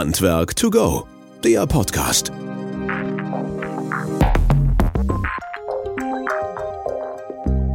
Handwerk to go, der Podcast.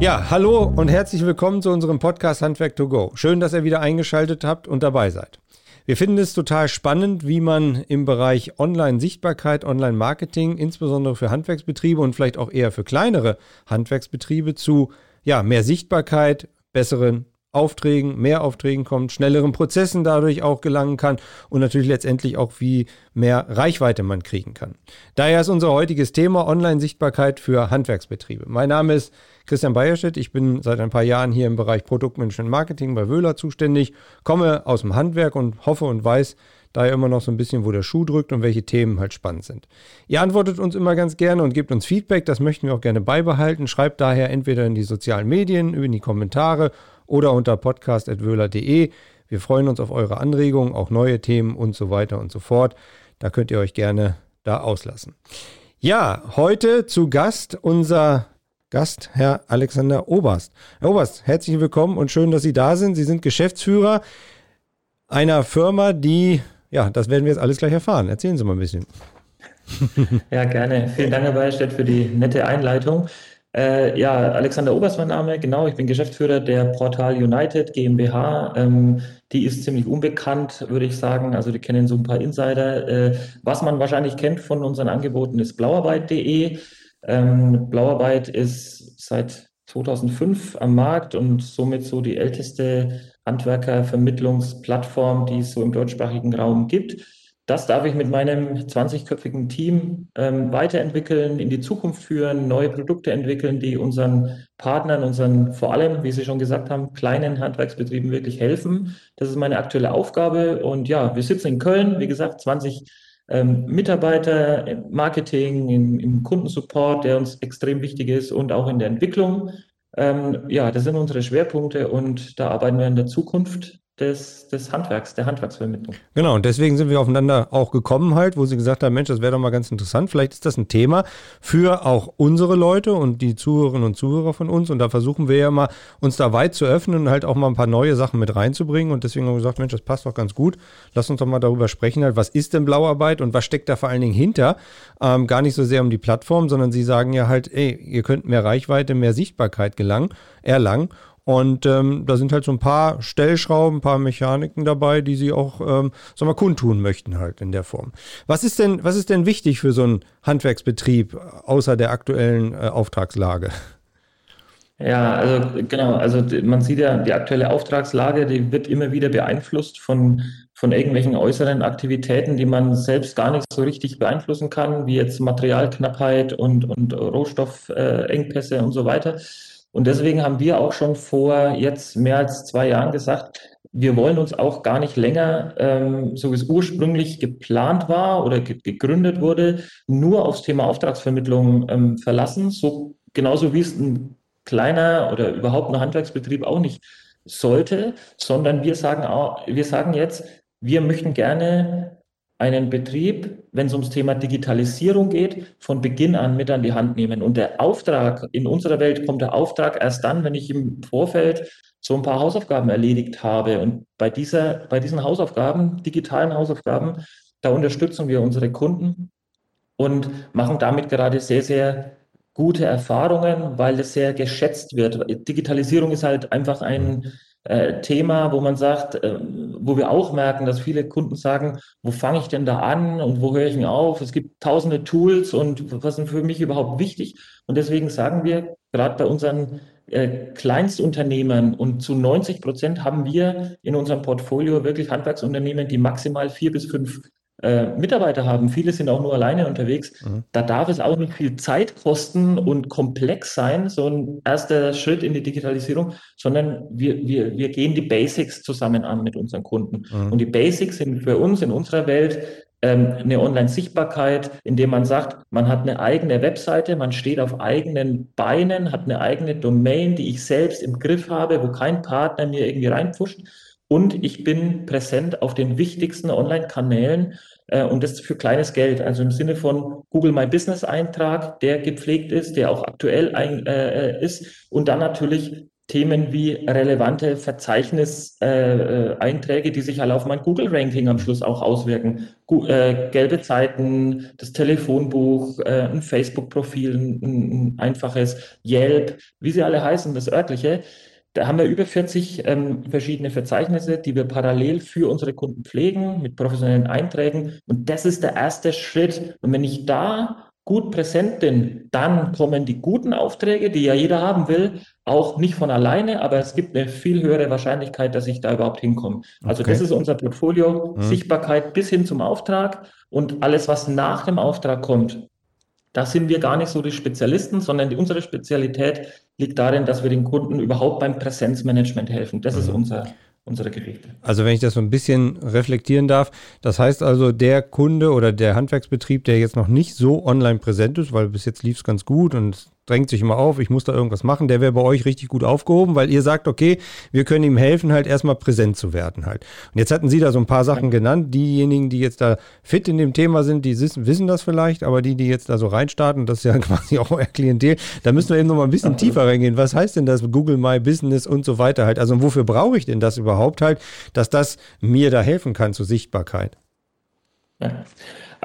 Ja, hallo und herzlich willkommen zu unserem Podcast Handwerk to go. Schön, dass ihr wieder eingeschaltet habt und dabei seid. Wir finden es total spannend, wie man im Bereich Online-Sichtbarkeit, Online-Marketing, insbesondere für Handwerksbetriebe und vielleicht auch eher für kleinere Handwerksbetriebe zu ja, mehr Sichtbarkeit, besseren Aufträgen, mehr Aufträgen kommt, schnelleren Prozessen dadurch auch gelangen kann und natürlich letztendlich auch wie mehr Reichweite man kriegen kann. Daher ist unser heutiges Thema Online-Sichtbarkeit für Handwerksbetriebe. Mein Name ist Christian Bayerstedt. Ich bin seit ein paar Jahren hier im Bereich Produktmanagement Marketing bei Wöhler zuständig, komme aus dem Handwerk und hoffe und weiß, daher immer noch so ein bisschen, wo der Schuh drückt und welche Themen halt spannend sind. Ihr antwortet uns immer ganz gerne und gebt uns Feedback, das möchten wir auch gerne beibehalten. Schreibt daher entweder in die sozialen Medien, in die Kommentare oder unter podcast.wöhler.de. Wir freuen uns auf eure Anregungen, auch neue Themen und so weiter und so fort. Da könnt ihr euch gerne da auslassen. Ja, heute zu Gast unser Gast, Herr Alexander Oberst. Herr Oberst, herzlich willkommen und schön, dass Sie da sind. Sie sind Geschäftsführer einer Firma, die, ja, das werden wir jetzt alles gleich erfahren. Erzählen Sie mal ein bisschen. Ja, gerne. Vielen Dank, Herr Bayerstedt, für die nette Einleitung. Äh, ja, Alexander Oberst mein Name, genau. Ich bin Geschäftsführer der Portal United GmbH. Ähm, die ist ziemlich unbekannt, würde ich sagen. Also die kennen so ein paar Insider. Äh, was man wahrscheinlich kennt von unseren Angeboten ist blauarbeit.de. Ähm, Blauarbeit ist seit 2005 am Markt und somit so die älteste Handwerkervermittlungsplattform, die es so im deutschsprachigen Raum gibt. Das darf ich mit meinem 20-köpfigen Team ähm, weiterentwickeln, in die Zukunft führen, neue Produkte entwickeln, die unseren Partnern, unseren vor allem, wie Sie schon gesagt haben, kleinen Handwerksbetrieben wirklich helfen. Das ist meine aktuelle Aufgabe. Und ja, wir sitzen in Köln, wie gesagt, 20 ähm, Mitarbeiter im Marketing, im, im, Kundensupport, der uns extrem wichtig ist und auch in der Entwicklung. Ähm, ja, das sind unsere Schwerpunkte und da arbeiten wir in der Zukunft des, des Handwerks, der Handwerksvermittlung. Genau, und deswegen sind wir aufeinander auch gekommen halt, wo sie gesagt haben, Mensch, das wäre doch mal ganz interessant. Vielleicht ist das ein Thema für auch unsere Leute und die Zuhörerinnen und Zuhörer von uns. Und da versuchen wir ja mal, uns da weit zu öffnen und halt auch mal ein paar neue Sachen mit reinzubringen. Und deswegen haben wir gesagt, Mensch, das passt doch ganz gut. Lass uns doch mal darüber sprechen halt, was ist denn Blauarbeit und was steckt da vor allen Dingen hinter? Ähm, gar nicht so sehr um die Plattform, sondern sie sagen ja halt, ey, ihr könnt mehr Reichweite, mehr Sichtbarkeit gelangen, erlangen. Und ähm, da sind halt so ein paar Stellschrauben, ein paar Mechaniken dabei, die sie auch, ähm, sagen wir, kundtun möchten halt in der Form. Was ist denn, was ist denn wichtig für so einen Handwerksbetrieb außer der aktuellen äh, Auftragslage? Ja, also genau, also man sieht ja, die aktuelle Auftragslage, die wird immer wieder beeinflusst von, von irgendwelchen äußeren Aktivitäten, die man selbst gar nicht so richtig beeinflussen kann, wie jetzt Materialknappheit und, und Rohstoffengpässe und so weiter. Und deswegen haben wir auch schon vor jetzt mehr als zwei Jahren gesagt, wir wollen uns auch gar nicht länger, ähm, so wie es ursprünglich geplant war oder ge gegründet wurde, nur aufs Thema Auftragsvermittlung ähm, verlassen. So genauso wie es ein kleiner oder überhaupt ein Handwerksbetrieb auch nicht sollte, sondern wir sagen auch, wir sagen jetzt, wir möchten gerne einen Betrieb, wenn es ums Thema Digitalisierung geht, von Beginn an mit an die Hand nehmen. Und der Auftrag, in unserer Welt kommt der Auftrag erst dann, wenn ich im Vorfeld so ein paar Hausaufgaben erledigt habe. Und bei dieser, bei diesen Hausaufgaben, digitalen Hausaufgaben, da unterstützen wir unsere Kunden und machen damit gerade sehr, sehr gute Erfahrungen, weil es sehr geschätzt wird. Digitalisierung ist halt einfach ein, äh, Thema, wo man sagt, äh, wo wir auch merken, dass viele Kunden sagen, wo fange ich denn da an und wo höre ich denn auf? Es gibt tausende Tools und was sind für mich überhaupt wichtig? Und deswegen sagen wir, gerade bei unseren äh, Kleinstunternehmern und zu 90 Prozent haben wir in unserem Portfolio wirklich Handwerksunternehmen, die maximal vier bis fünf äh, Mitarbeiter haben, viele sind auch nur alleine unterwegs, mhm. da darf es auch nicht viel Zeit kosten und komplex sein, so ein erster Schritt in die Digitalisierung, sondern wir, wir, wir gehen die Basics zusammen an mit unseren Kunden. Mhm. Und die Basics sind für uns in unserer Welt ähm, eine Online-Sichtbarkeit, indem man sagt, man hat eine eigene Webseite, man steht auf eigenen Beinen, hat eine eigene Domain, die ich selbst im Griff habe, wo kein Partner mir irgendwie reinpusht und ich bin präsent auf den wichtigsten Online-Kanälen äh, und das für kleines Geld. Also im Sinne von Google My Business Eintrag, der gepflegt ist, der auch aktuell ein, äh, ist und dann natürlich Themen wie relevante Verzeichniseinträge, äh, die sich halt auf mein Google-Ranking am Schluss auch auswirken. Gu äh, gelbe Zeiten, das Telefonbuch, äh, ein Facebook-Profil, ein, ein, einfaches Yelp, wie sie alle heißen, das örtliche. Da haben wir über 40 ähm, verschiedene Verzeichnisse, die wir parallel für unsere Kunden pflegen mit professionellen Einträgen. Und das ist der erste Schritt. Und wenn ich da gut präsent bin, dann kommen die guten Aufträge, die ja jeder haben will, auch nicht von alleine, aber es gibt eine viel höhere Wahrscheinlichkeit, dass ich da überhaupt hinkomme. Also okay. das ist unser Portfolio, mhm. Sichtbarkeit bis hin zum Auftrag und alles, was nach dem Auftrag kommt. Da sind wir gar nicht so die Spezialisten, sondern die, unsere Spezialität liegt darin, dass wir den Kunden überhaupt beim Präsenzmanagement helfen. Das mhm. ist unser, unsere Geräte. Also wenn ich das so ein bisschen reflektieren darf, das heißt also, der Kunde oder der Handwerksbetrieb, der jetzt noch nicht so online präsent ist, weil bis jetzt lief es ganz gut und drängt sich immer auf, ich muss da irgendwas machen, der wäre bei euch richtig gut aufgehoben, weil ihr sagt, okay, wir können ihm helfen, halt erstmal präsent zu werden halt. Und jetzt hatten Sie da so ein paar Sachen genannt. Diejenigen, die jetzt da fit in dem Thema sind, die wissen das vielleicht, aber die, die jetzt da so reinstarten, das ist ja quasi auch euer Klientel, da müssen wir eben noch mal ein bisschen tiefer reingehen. Was heißt denn das Google My Business und so weiter halt? Also wofür brauche ich denn das überhaupt halt, dass das mir da helfen kann zur Sichtbarkeit? Ja.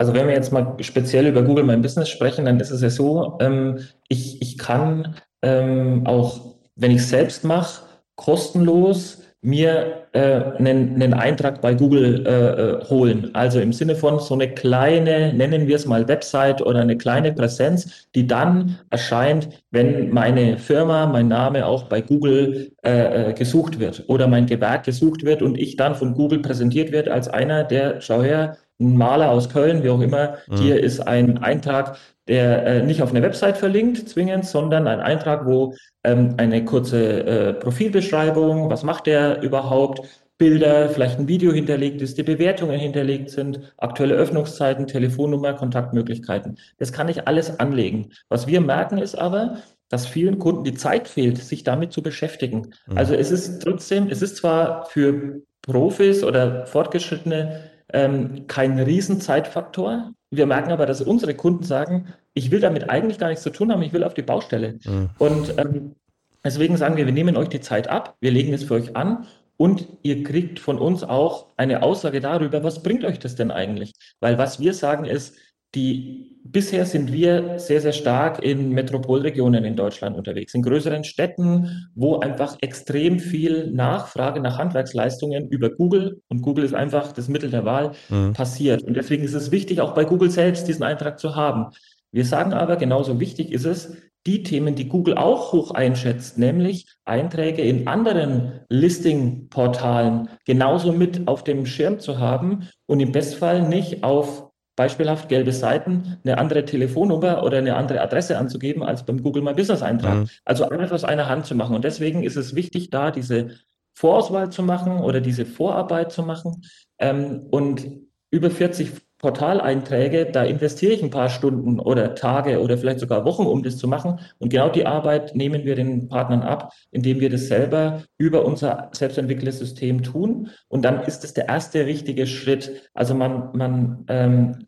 Also wenn wir jetzt mal speziell über Google My Business sprechen, dann ist es ja so, ähm, ich, ich kann ähm, auch, wenn ich es selbst mache, kostenlos mir äh, einen, einen Eintrag bei Google äh, äh, holen. Also im Sinne von so eine kleine, nennen wir es mal Website oder eine kleine Präsenz, die dann erscheint, wenn meine Firma, mein Name auch bei Google äh, äh gesucht wird oder mein Gewerk gesucht wird und ich dann von Google präsentiert wird als einer, der, schau her, ein Maler aus Köln, wie auch immer. Mhm. Hier ist ein Eintrag, der äh, nicht auf eine Website verlinkt zwingend, sondern ein Eintrag, wo ähm, eine kurze äh, Profilbeschreibung, was macht der überhaupt, Bilder, vielleicht ein Video hinterlegt ist, die Bewertungen hinterlegt sind, aktuelle Öffnungszeiten, Telefonnummer, Kontaktmöglichkeiten. Das kann ich alles anlegen. Was wir merken ist aber, dass vielen Kunden die Zeit fehlt, sich damit zu beschäftigen. Mhm. Also es ist trotzdem, es ist zwar für Profis oder Fortgeschrittene ähm, kein Riesenzeitfaktor. Wir merken aber, dass unsere Kunden sagen, ich will damit eigentlich gar nichts zu tun haben, ich will auf die Baustelle. Mhm. Und ähm, deswegen sagen wir, wir nehmen euch die Zeit ab, wir legen es für euch an und ihr kriegt von uns auch eine Aussage darüber, was bringt euch das denn eigentlich? Weil was wir sagen ist, die bisher sind wir sehr, sehr stark in Metropolregionen in Deutschland unterwegs, in größeren Städten, wo einfach extrem viel Nachfrage nach Handwerksleistungen über Google und Google ist einfach das Mittel der Wahl mhm. passiert. Und deswegen ist es wichtig, auch bei Google selbst diesen Eintrag zu haben. Wir sagen aber, genauso wichtig ist es, die Themen, die Google auch hoch einschätzt, nämlich Einträge in anderen Listing-Portalen genauso mit auf dem Schirm zu haben und im Bestfall nicht auf beispielhaft gelbe Seiten, eine andere Telefonnummer oder eine andere Adresse anzugeben als beim Google My Business Eintrag. Mhm. Also alles aus einer Hand zu machen. Und deswegen ist es wichtig, da diese Vorauswahl zu machen oder diese Vorarbeit zu machen. Ähm, und über 40 Portaleinträge, da investiere ich ein paar Stunden oder Tage oder vielleicht sogar Wochen, um das zu machen. Und genau die Arbeit nehmen wir den Partnern ab, indem wir das selber über unser selbstentwickeltes System tun. Und dann ist es der erste richtige Schritt. Also man, man ähm, äh,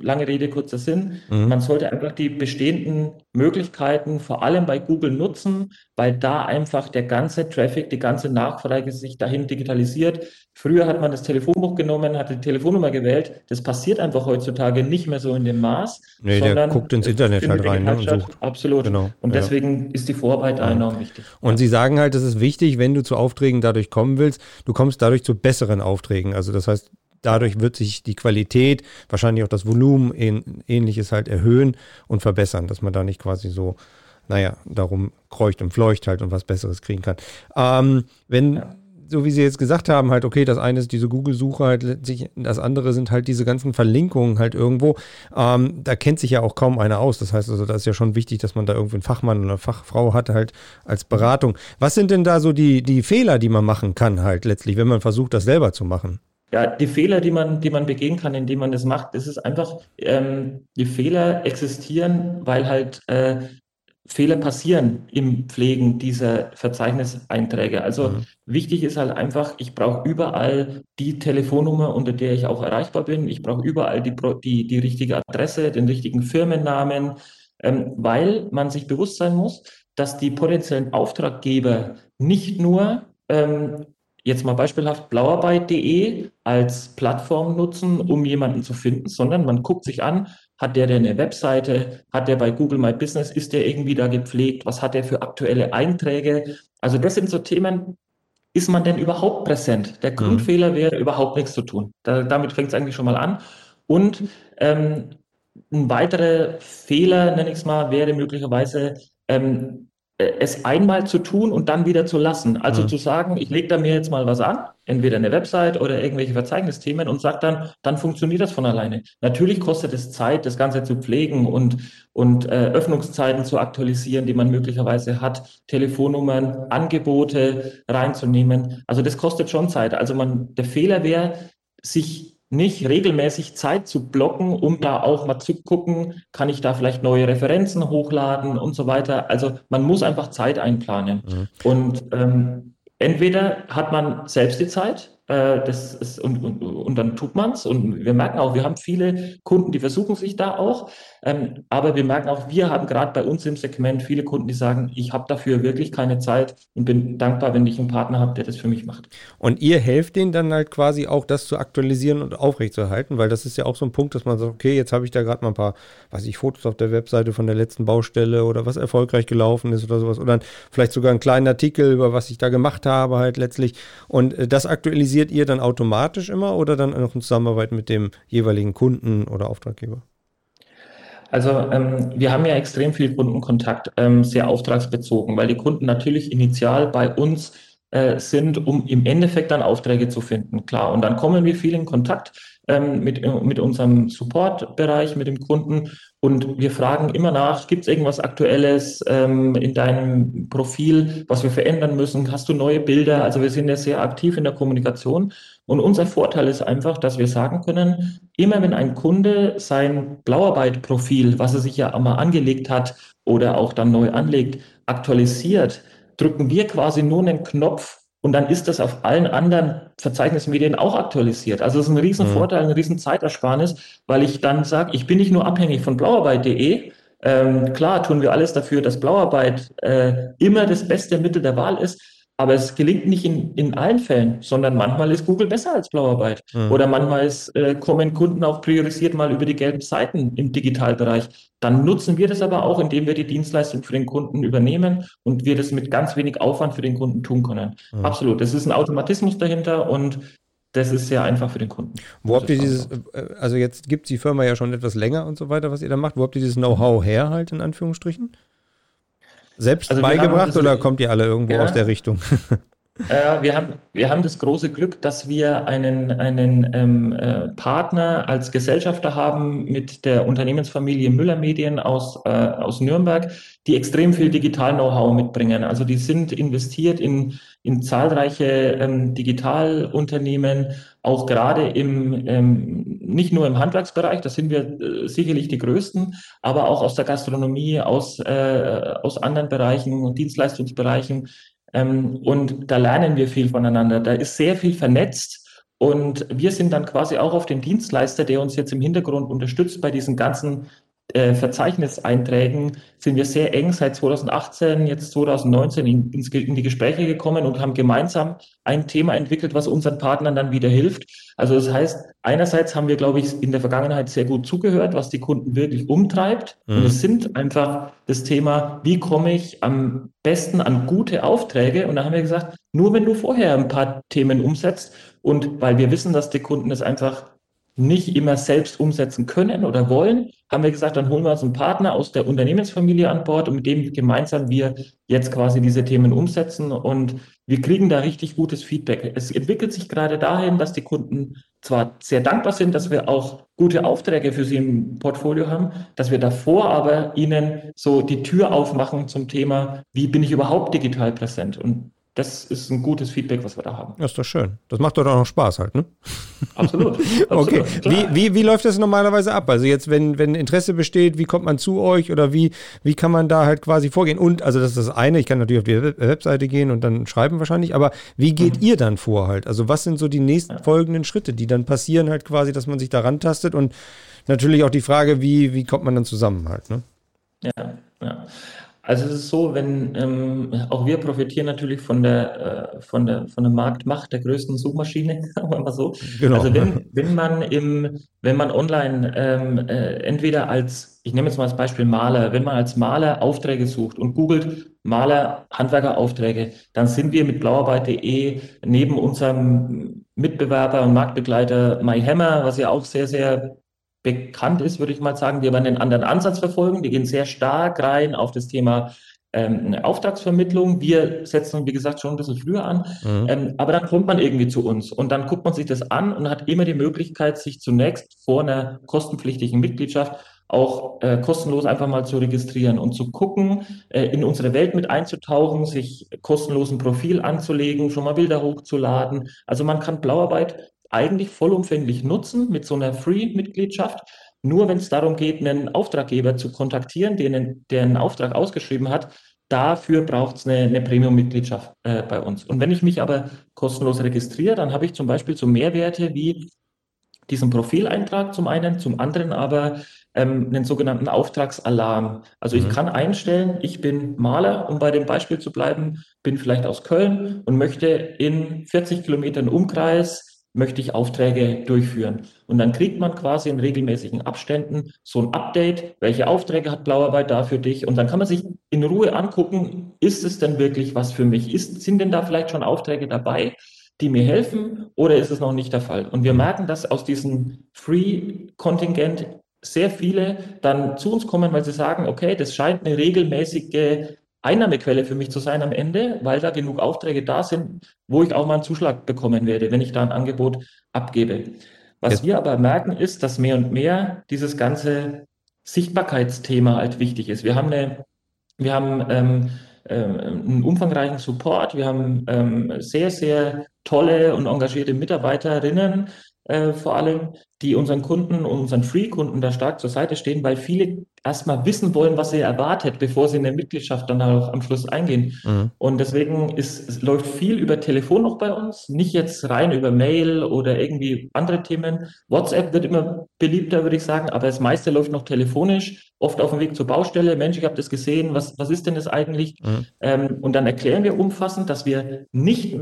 lange Rede, kurzer Sinn, mhm. man sollte einfach die bestehenden Möglichkeiten vor allem bei Google nutzen, weil da einfach der ganze Traffic, die ganze Nachfrage sich dahin digitalisiert. Früher hat man das Telefonbuch genommen, hat die Telefonnummer gewählt. Das passiert einfach heutzutage nicht mehr so in dem Maß. Nee, der guckt ins Internet halt rein ne, und sucht. Absolut. Genau, und ja. deswegen ist die Vorarbeit ja. enorm wichtig. Und ja. Sie sagen halt, es ist wichtig, wenn du zu Aufträgen dadurch kommen willst, du kommst dadurch zu besseren Aufträgen. Also das heißt, dadurch wird sich die Qualität, wahrscheinlich auch das Volumen, ähnliches halt erhöhen und verbessern, dass man da nicht quasi so naja, darum kreucht und fleucht halt und was Besseres kriegen kann. Ähm, wenn, ja. so wie Sie jetzt gesagt haben, halt, okay, das eine ist diese Google-Suche halt letztlich, das andere sind halt diese ganzen Verlinkungen halt irgendwo. Ähm, da kennt sich ja auch kaum einer aus. Das heißt also, da ist ja schon wichtig, dass man da irgendwie einen Fachmann oder eine Fachfrau hat halt als Beratung. Was sind denn da so die, die Fehler, die man machen kann halt letztlich, wenn man versucht, das selber zu machen? Ja, die Fehler, die man, die man begehen kann, indem man das macht, das ist einfach, ähm, die Fehler existieren, weil halt äh, Fehler passieren im Pflegen dieser Verzeichniseinträge. Also mhm. wichtig ist halt einfach, ich brauche überall die Telefonnummer, unter der ich auch erreichbar bin. Ich brauche überall die, die, die richtige Adresse, den richtigen Firmennamen, ähm, weil man sich bewusst sein muss, dass die potenziellen Auftraggeber nicht nur ähm, jetzt mal beispielhaft blauarbeit.de als Plattform nutzen, um jemanden zu finden, sondern man guckt sich an, hat der denn eine Webseite, hat der bei Google My Business, ist der irgendwie da gepflegt, was hat der für aktuelle Einträge? Also das sind so Themen, ist man denn überhaupt präsent? Der mhm. Grundfehler wäre, überhaupt nichts zu tun. Da, damit fängt es eigentlich schon mal an. Und ähm, ein weiterer Fehler, nenne ich es mal, wäre möglicherweise, ähm, äh, es einmal zu tun und dann wieder zu lassen. Also mhm. zu sagen, ich lege da mir jetzt mal was an, entweder eine Website oder irgendwelche Verzeichnisthemen und sage dann, dann funktioniert das von alleine. Natürlich kostet es Zeit, das Ganze zu pflegen und, und äh, Öffnungszeiten zu aktualisieren, die man möglicherweise hat, Telefonnummern, Angebote reinzunehmen. Also das kostet schon Zeit. Also man, der Fehler wäre, sich nicht regelmäßig Zeit zu blocken, um da auch mal zu gucken, kann ich da vielleicht neue Referenzen hochladen und so weiter. Also man muss einfach Zeit einplanen. Mhm. Und ähm, entweder hat man selbst die Zeit äh, das ist, und, und, und dann tut man es. Und wir merken auch, wir haben viele Kunden, die versuchen sich da auch. Ähm, aber wir merken auch, wir haben gerade bei uns im Segment viele Kunden, die sagen, ich habe dafür wirklich keine Zeit und bin dankbar, wenn ich einen Partner habe, der das für mich macht. Und ihr helft denen dann halt quasi auch, das zu aktualisieren und aufrechtzuerhalten, weil das ist ja auch so ein Punkt, dass man sagt, okay, jetzt habe ich da gerade mal ein paar, weiß ich, Fotos auf der Webseite von der letzten Baustelle oder was erfolgreich gelaufen ist oder sowas. Oder vielleicht sogar einen kleinen Artikel über was ich da gemacht habe, halt letztlich. Und äh, das aktualisiert organisiert ihr dann automatisch immer oder dann noch in Zusammenarbeit mit dem jeweiligen Kunden oder Auftraggeber? Also ähm, wir haben ja extrem viel Kundenkontakt, ähm, sehr auftragsbezogen, weil die Kunden natürlich initial bei uns äh, sind, um im Endeffekt dann Aufträge zu finden. Klar, und dann kommen wir viel in Kontakt ähm, mit, mit unserem Support-Bereich, mit dem Kunden und wir fragen immer nach, gibt es irgendwas Aktuelles ähm, in deinem Profil, was wir verändern müssen? Hast du neue Bilder? Also wir sind ja sehr aktiv in der Kommunikation. Und unser Vorteil ist einfach, dass wir sagen können, immer wenn ein Kunde sein Blauarbeit-Profil, was er sich ja einmal angelegt hat oder auch dann neu anlegt, aktualisiert, drücken wir quasi nur einen Knopf und dann ist das auf allen anderen Verzeichnismedien auch aktualisiert. Also es ist ein Riesenvorteil, mhm. ein Riesenzeitersparnis, weil ich dann sage, ich bin nicht nur abhängig von blauarbeit.de. Ähm, klar tun wir alles dafür, dass Blauarbeit äh, immer das beste Mittel der Wahl ist. Aber es gelingt nicht in, in allen Fällen, sondern manchmal ist Google besser als Blauarbeit. Mhm. Oder manchmal ist, äh, kommen Kunden auch priorisiert mal über die gelben Seiten im Digitalbereich. Dann nutzen wir das aber auch, indem wir die Dienstleistung für den Kunden übernehmen und wir das mit ganz wenig Aufwand für den Kunden tun können. Mhm. Absolut. Das ist ein Automatismus dahinter und das ist sehr einfach für den Kunden. Wo habt ihr dieses, äh, also jetzt gibt die Firma ja schon etwas länger und so weiter, was ihr da macht. Wo habt ihr dieses Know-how her halt in Anführungsstrichen? Selbst also beigebracht oder kommt ihr alle irgendwo ja, aus der Richtung? Äh, wir, haben, wir haben das große Glück, dass wir einen, einen ähm, äh, Partner als Gesellschafter haben mit der Unternehmensfamilie Müller Medien aus, äh, aus Nürnberg, die extrem viel Digital-Know-how mitbringen. Also die sind investiert in, in zahlreiche ähm, Digitalunternehmen, auch gerade im, ähm, nicht nur im Handwerksbereich, da sind wir äh, sicherlich die größten, aber auch aus der Gastronomie, aus, äh, aus anderen Bereichen und Dienstleistungsbereichen ähm, und da lernen wir viel voneinander. Da ist sehr viel vernetzt. Und wir sind dann quasi auch auf den Dienstleister, der uns jetzt im Hintergrund unterstützt bei diesen ganzen äh, Verzeichniseinträgen sind wir sehr eng seit 2018, jetzt 2019 in, in, die Gespräche gekommen und haben gemeinsam ein Thema entwickelt, was unseren Partnern dann wieder hilft. Also das heißt, einerseits haben wir, glaube ich, in der Vergangenheit sehr gut zugehört, was die Kunden wirklich umtreibt. Mhm. Und es sind einfach das Thema, wie komme ich am besten an gute Aufträge? Und da haben wir gesagt, nur wenn du vorher ein paar Themen umsetzt und weil wir wissen, dass die Kunden es einfach nicht immer selbst umsetzen können oder wollen, haben wir gesagt, dann holen wir uns einen Partner aus der Unternehmensfamilie an Bord und mit dem gemeinsam wir jetzt quasi diese Themen umsetzen und wir kriegen da richtig gutes Feedback. Es entwickelt sich gerade dahin, dass die Kunden zwar sehr dankbar sind, dass wir auch gute Aufträge für sie im Portfolio haben, dass wir davor aber ihnen so die Tür aufmachen zum Thema, wie bin ich überhaupt digital präsent? Und das ist ein gutes Feedback, was wir da haben. Das ist doch schön. Das macht doch auch noch Spaß halt, ne? Absolut. okay. Wie, wie, wie läuft das normalerweise ab? Also jetzt, wenn, wenn Interesse besteht, wie kommt man zu euch oder wie, wie kann man da halt quasi vorgehen? Und, also das ist das eine, ich kann natürlich auf die Webseite gehen und dann schreiben wahrscheinlich, aber wie geht mhm. ihr dann vor halt? Also was sind so die nächsten ja. folgenden Schritte, die dann passieren halt quasi, dass man sich da rantastet und natürlich auch die Frage, wie, wie kommt man dann zusammen halt, ne? Ja, ja. Also es ist so, wenn ähm, auch wir profitieren natürlich von der, äh, von der von der Marktmacht der größten Suchmaschine, sagen wir mal so. Genau. Also wenn, wenn man im, wenn man online ähm, äh, entweder als, ich nehme jetzt mal als Beispiel Maler, wenn man als Maler Aufträge sucht und googelt Maler, Handwerkeraufträge, dann sind wir mit blauarbeit.de neben unserem Mitbewerber und Marktbegleiter MyHammer, was ja auch sehr, sehr bekannt ist, würde ich mal sagen, die aber einen anderen Ansatz verfolgen. Die gehen sehr stark rein auf das Thema ähm, Auftragsvermittlung. Wir setzen, wie gesagt, schon ein bisschen früher an. Mhm. Ähm, aber dann kommt man irgendwie zu uns und dann guckt man sich das an und hat immer die Möglichkeit, sich zunächst vor einer kostenpflichtigen Mitgliedschaft auch äh, kostenlos einfach mal zu registrieren und zu gucken, äh, in unsere Welt mit einzutauchen, sich kostenlos ein Profil anzulegen, schon mal Bilder hochzuladen. Also man kann Blauarbeit eigentlich vollumfänglich nutzen mit so einer Free-Mitgliedschaft. Nur wenn es darum geht, einen Auftraggeber zu kontaktieren, den, der einen Auftrag ausgeschrieben hat, dafür braucht es eine, eine Premium-Mitgliedschaft äh, bei uns. Und wenn ich mich aber kostenlos registriere, dann habe ich zum Beispiel so Mehrwerte wie diesen Profileintrag zum einen, zum anderen aber ähm, einen sogenannten Auftragsalarm. Also ich mhm. kann einstellen, ich bin Maler, um bei dem Beispiel zu bleiben, bin vielleicht aus Köln und möchte in 40 Kilometern Umkreis möchte ich Aufträge durchführen. Und dann kriegt man quasi in regelmäßigen Abständen so ein Update, welche Aufträge hat Blauarbeit da für dich. Und dann kann man sich in Ruhe angucken, ist es denn wirklich was für mich? Ist, sind denn da vielleicht schon Aufträge dabei, die mir helfen oder ist es noch nicht der Fall? Und wir merken, dass aus diesem Free-Kontingent sehr viele dann zu uns kommen, weil sie sagen, okay, das scheint eine regelmäßige Einnahmequelle für mich zu sein am Ende, weil da genug Aufträge da sind, wo ich auch mal einen Zuschlag bekommen werde, wenn ich da ein Angebot abgebe. Was Jetzt. wir aber merken, ist, dass mehr und mehr dieses ganze Sichtbarkeitsthema halt wichtig ist. Wir haben eine, wir haben ähm, äh, einen umfangreichen Support, wir haben ähm, sehr, sehr tolle und engagierte Mitarbeiterinnen, äh, vor allem, die unseren Kunden und unseren Free-Kunden da stark zur Seite stehen, weil viele erstmal wissen wollen, was sie erwartet, bevor sie in der Mitgliedschaft dann auch am Schluss eingehen. Mhm. Und deswegen ist, es läuft viel über Telefon noch bei uns, nicht jetzt rein über Mail oder irgendwie andere Themen. WhatsApp wird immer beliebter, würde ich sagen, aber das meiste läuft noch telefonisch, oft auf dem Weg zur Baustelle. Mensch, ich habe das gesehen, was, was ist denn das eigentlich? Mhm. Ähm, und dann erklären wir umfassend, dass wir nicht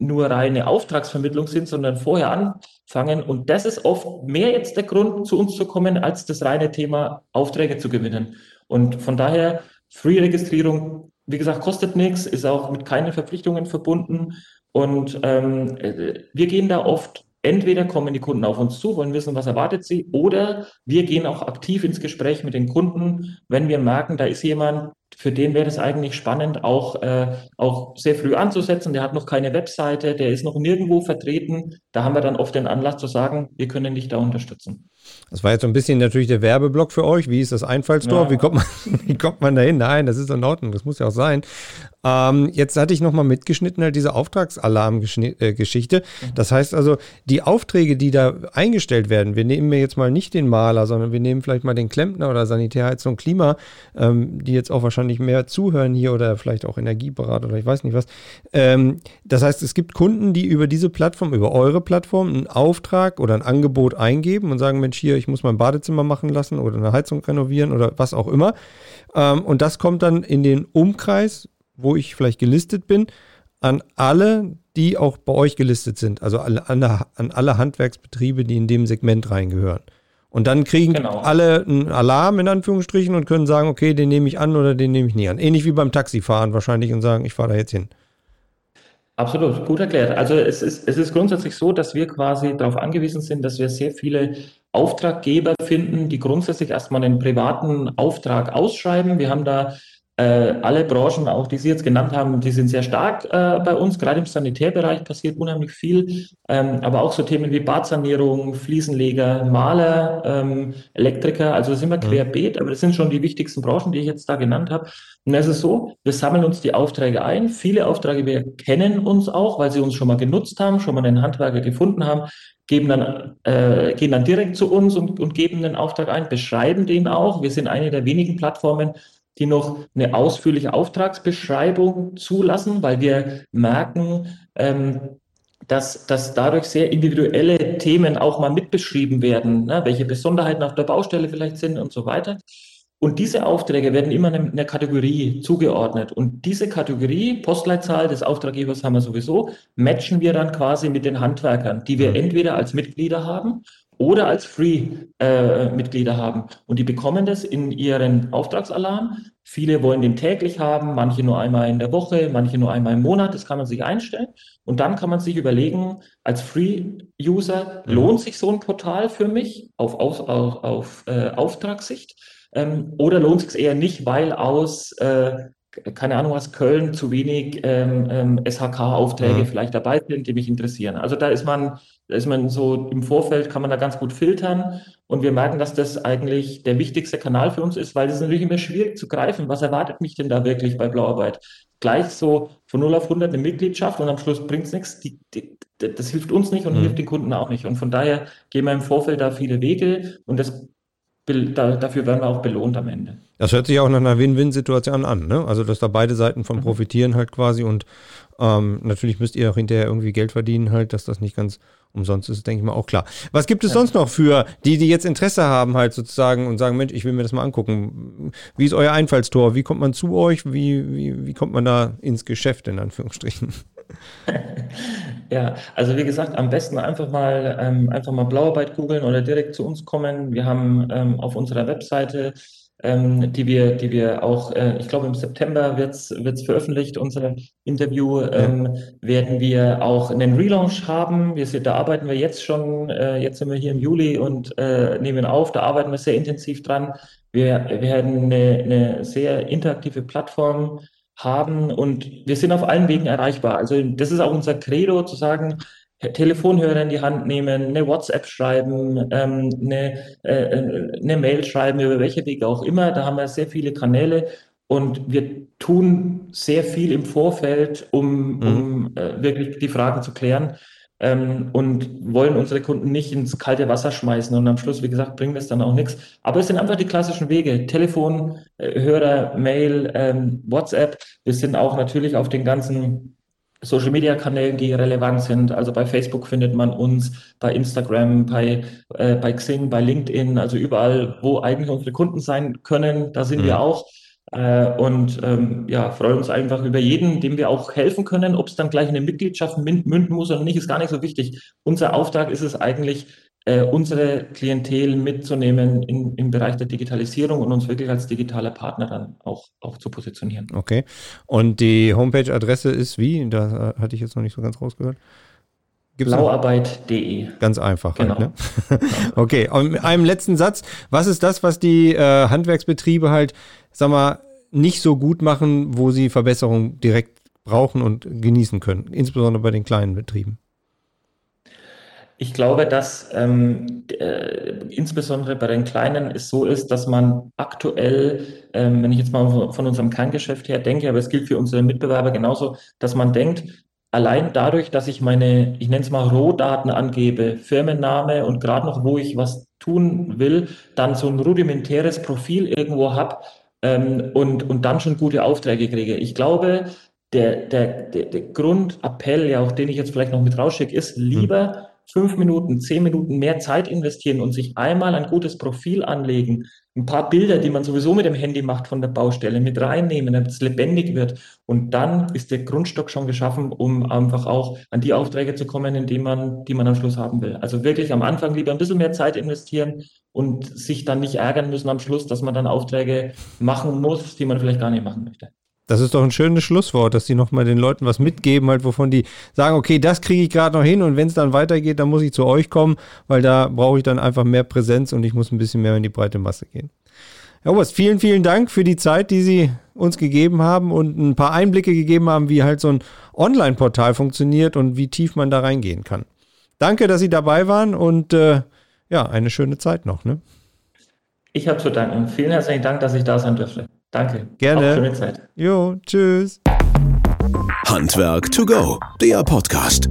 nur reine Auftragsvermittlung sind, sondern vorher anfangen. Und das ist oft mehr jetzt der Grund, zu uns zu kommen, als das reine Thema Aufträge zu gewinnen. Und von daher, Free-Registrierung, wie gesagt, kostet nichts, ist auch mit keinen Verpflichtungen verbunden. Und ähm, wir gehen da oft, entweder kommen die Kunden auf uns zu, wollen wissen, was erwartet sie, oder wir gehen auch aktiv ins Gespräch mit den Kunden, wenn wir merken, da ist jemand, für den wäre es eigentlich spannend, auch, äh, auch sehr früh anzusetzen. Der hat noch keine Webseite, der ist noch nirgendwo vertreten. Da haben wir dann oft den Anlass zu sagen, wir können dich da unterstützen. Das war jetzt so ein bisschen natürlich der Werbeblock für euch. Wie ist das Einfallstor? Ja. Wie, kommt man, wie kommt man da hin? Nein, das ist in Ordnung. Das muss ja auch sein. Ähm, jetzt hatte ich nochmal mitgeschnitten, halt diese Auftragsalarm-Geschichte. Mhm. Das heißt also, die Aufträge, die da eingestellt werden, wir nehmen mir jetzt mal nicht den Maler, sondern wir nehmen vielleicht mal den Klempner oder Sanitärheizung Klima, ähm, die jetzt auch wahrscheinlich mehr zuhören hier oder vielleicht auch Energieberater oder ich weiß nicht was. Ähm, das heißt, es gibt Kunden, die über diese Plattform, über eure Plattform einen Auftrag oder ein Angebot eingeben und sagen, Mensch, hier, ich muss mein Badezimmer machen lassen oder eine Heizung renovieren oder was auch immer. Ähm, und das kommt dann in den Umkreis wo ich vielleicht gelistet bin, an alle, die auch bei euch gelistet sind. Also an, an alle Handwerksbetriebe, die in dem Segment reingehören. Und dann kriegen genau. alle einen Alarm in Anführungsstrichen und können sagen, okay, den nehme ich an oder den nehme ich nie an. Ähnlich wie beim Taxifahren wahrscheinlich und sagen, ich fahre da jetzt hin. Absolut, gut erklärt. Also es ist, es ist grundsätzlich so, dass wir quasi darauf angewiesen sind, dass wir sehr viele Auftraggeber finden, die grundsätzlich erstmal einen privaten Auftrag ausschreiben. Wir haben da alle Branchen, auch die Sie jetzt genannt haben, die sind sehr stark äh, bei uns. Gerade im Sanitärbereich passiert unheimlich viel. Ähm, aber auch so Themen wie Badsanierung, Fliesenleger, Maler, ähm, Elektriker, also sind wir querbeet, aber das sind schon die wichtigsten Branchen, die ich jetzt da genannt habe. Und es ist so, wir sammeln uns die Aufträge ein. Viele Aufträge, wir kennen uns auch, weil sie uns schon mal genutzt haben, schon mal einen Handwerker gefunden haben, geben dann, äh, gehen dann direkt zu uns und, und geben den Auftrag ein, beschreiben den auch. Wir sind eine der wenigen Plattformen, die noch eine ausführliche Auftragsbeschreibung zulassen, weil wir merken, ähm, dass, dass dadurch sehr individuelle Themen auch mal mitbeschrieben werden, ne? welche Besonderheiten auf der Baustelle vielleicht sind und so weiter. Und diese Aufträge werden immer einer Kategorie zugeordnet. Und diese Kategorie, Postleitzahl des Auftraggebers haben wir sowieso, matchen wir dann quasi mit den Handwerkern, die wir mhm. entweder als Mitglieder haben oder als Free-Mitglieder äh, haben. Und die bekommen das in ihren Auftragsalarm. Viele wollen den täglich haben, manche nur einmal in der Woche, manche nur einmal im Monat. Das kann man sich einstellen. Und dann kann man sich überlegen, als Free-User, mhm. lohnt sich so ein Portal für mich auf, auf, auf, auf äh, Auftragssicht? Ähm, oder lohnt sich eher nicht, weil aus äh, keine Ahnung was, Köln zu wenig ähm, ähm, SHK-Aufträge mhm. vielleicht dabei sind, die mich interessieren. Also da ist man, da ist man so im Vorfeld kann man da ganz gut filtern und wir merken, dass das eigentlich der wichtigste Kanal für uns ist, weil es ist natürlich immer schwierig zu greifen. Was erwartet mich denn da wirklich bei Blauarbeit? Gleich so von 0 auf 100 eine Mitgliedschaft und am Schluss bringt es nichts. Die, die, das hilft uns nicht und mhm. hilft den Kunden auch nicht. Und von daher gehen wir im Vorfeld da viele Wege und das da, dafür werden wir auch belohnt am Ende. Das hört sich auch nach einer Win-Win-Situation an, ne? Also, dass da beide Seiten von mhm. profitieren halt quasi und ähm, natürlich müsst ihr auch hinterher irgendwie Geld verdienen halt, dass das nicht ganz umsonst ist, denke ich mal auch klar. Was gibt es ja. sonst noch für die, die jetzt Interesse haben halt sozusagen und sagen, Mensch, ich will mir das mal angucken. Wie ist euer Einfallstor? Wie kommt man zu euch? Wie, wie, wie kommt man da ins Geschäft in Anführungsstrichen? Ja, also wie gesagt, am besten einfach mal ähm, einfach mal Blauarbeit googeln oder direkt zu uns kommen. Wir haben ähm, auf unserer Webseite, ähm, die wir, die wir auch, äh, ich glaube im September wird's wird's veröffentlicht, unser Interview, ähm, werden wir auch einen Relaunch haben. Wir sind, da arbeiten wir jetzt schon, äh, jetzt sind wir hier im Juli und äh, nehmen auf, da arbeiten wir sehr intensiv dran. Wir, wir werden eine, eine sehr interaktive Plattform haben und wir sind auf allen Wegen erreichbar. Also das ist auch unser Credo, zu sagen, Telefonhörer in die Hand nehmen, eine WhatsApp schreiben, ähm, eine, äh, eine Mail schreiben, über welche Wege auch immer. Da haben wir sehr viele Kanäle und wir tun sehr viel im Vorfeld, um, mhm. um äh, wirklich die Fragen zu klären ähm, und wollen unsere Kunden nicht ins kalte Wasser schmeißen. Und am Schluss, wie gesagt, bringt es dann auch nichts. Aber es sind einfach die klassischen Wege. Telefon, äh, Hörer, Mail, ähm, WhatsApp. Wir sind auch natürlich auf den ganzen Social Media Kanälen, die relevant sind. Also bei Facebook findet man uns, bei Instagram, bei, äh, bei Xing, bei LinkedIn, also überall, wo eigentlich unsere Kunden sein können, da sind mhm. wir auch. Äh, und ähm, ja, freuen uns einfach über jeden, dem wir auch helfen können. Ob es dann gleich eine Mitgliedschaft münden muss oder nicht, ist gar nicht so wichtig. Unser Auftrag ist es eigentlich, äh, unsere Klientel mitzunehmen in, im Bereich der Digitalisierung und uns wirklich als digitaler Partner dann auch, auch zu positionieren. Okay. Und die Homepage-Adresse ist wie? Da hatte ich jetzt noch nicht so ganz rausgehört. Blauarbeit.de. Ganz einfach. Halt, genau. Halt, ne? okay, und mit einem letzten Satz. Was ist das, was die äh, Handwerksbetriebe halt, sag mal, nicht so gut machen, wo sie Verbesserungen direkt brauchen und genießen können, insbesondere bei den kleinen Betrieben? Ich glaube, dass ähm, äh, insbesondere bei den Kleinen es so ist, dass man aktuell, ähm, wenn ich jetzt mal von unserem Kerngeschäft her denke, aber es gilt für unsere Mitbewerber genauso, dass man denkt, allein dadurch, dass ich meine, ich nenne es mal Rohdaten angebe, Firmenname und gerade noch, wo ich was tun will, dann so ein rudimentäres Profil irgendwo habe ähm, und, und dann schon gute Aufträge kriege. Ich glaube, der, der, der, der Grundappell, ja auch den ich jetzt vielleicht noch mit rausschicke, ist lieber fünf Minuten, zehn Minuten mehr Zeit investieren und sich einmal ein gutes Profil anlegen, ein paar Bilder, die man sowieso mit dem Handy macht von der Baustelle, mit reinnehmen, damit es lebendig wird. Und dann ist der Grundstock schon geschaffen, um einfach auch an die Aufträge zu kommen, in die man, die man am Schluss haben will. Also wirklich am Anfang lieber ein bisschen mehr Zeit investieren und sich dann nicht ärgern müssen am Schluss, dass man dann Aufträge machen muss, die man vielleicht gar nicht machen möchte. Das ist doch ein schönes Schlusswort, dass die nochmal den Leuten was mitgeben, halt, wovon die sagen, okay, das kriege ich gerade noch hin und wenn es dann weitergeht, dann muss ich zu euch kommen, weil da brauche ich dann einfach mehr Präsenz und ich muss ein bisschen mehr in die breite Masse gehen. Herr Oberst, vielen, vielen Dank für die Zeit, die Sie uns gegeben haben und ein paar Einblicke gegeben haben, wie halt so ein Online-Portal funktioniert und wie tief man da reingehen kann. Danke, dass Sie dabei waren und äh, ja, eine schöne Zeit noch. Ne? Ich habe zu danken. Vielen herzlichen Dank, dass ich da sein durfte. Danke. Gerne. Auch schöne Zeit. Jo, tschüss. Handwerk to go, der Podcast.